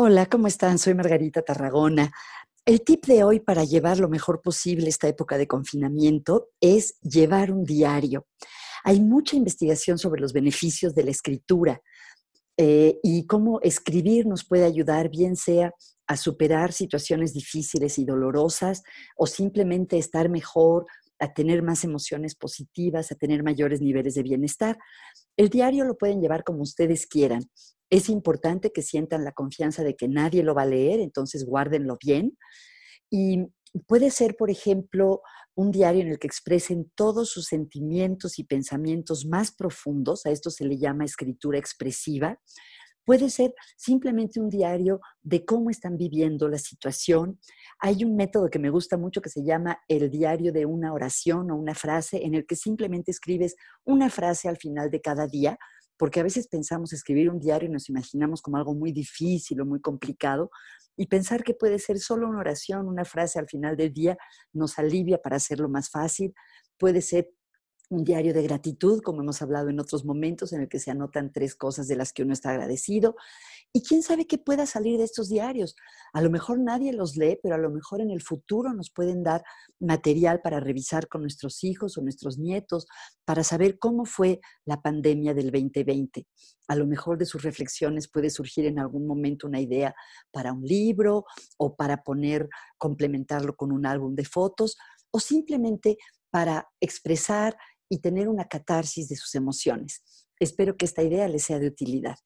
Hola, ¿cómo están? Soy Margarita Tarragona. El tip de hoy para llevar lo mejor posible esta época de confinamiento es llevar un diario. Hay mucha investigación sobre los beneficios de la escritura eh, y cómo escribir nos puede ayudar, bien sea a superar situaciones difíciles y dolorosas o simplemente estar mejor, a tener más emociones positivas, a tener mayores niveles de bienestar. El diario lo pueden llevar como ustedes quieran. Es importante que sientan la confianza de que nadie lo va a leer, entonces guárdenlo bien. Y puede ser, por ejemplo, un diario en el que expresen todos sus sentimientos y pensamientos más profundos, a esto se le llama escritura expresiva. Puede ser simplemente un diario de cómo están viviendo la situación. Hay un método que me gusta mucho que se llama el diario de una oración o una frase, en el que simplemente escribes una frase al final de cada día porque a veces pensamos escribir un diario y nos imaginamos como algo muy difícil o muy complicado, y pensar que puede ser solo una oración, una frase al final del día, nos alivia para hacerlo más fácil. Puede ser un diario de gratitud, como hemos hablado en otros momentos, en el que se anotan tres cosas de las que uno está agradecido. Y quién sabe qué pueda salir de estos diarios. A lo mejor nadie los lee, pero a lo mejor en el futuro nos pueden dar material para revisar con nuestros hijos o nuestros nietos, para saber cómo fue la pandemia del 2020. A lo mejor de sus reflexiones puede surgir en algún momento una idea para un libro o para poner, complementarlo con un álbum de fotos o simplemente para expresar y tener una catarsis de sus emociones. Espero que esta idea les sea de utilidad.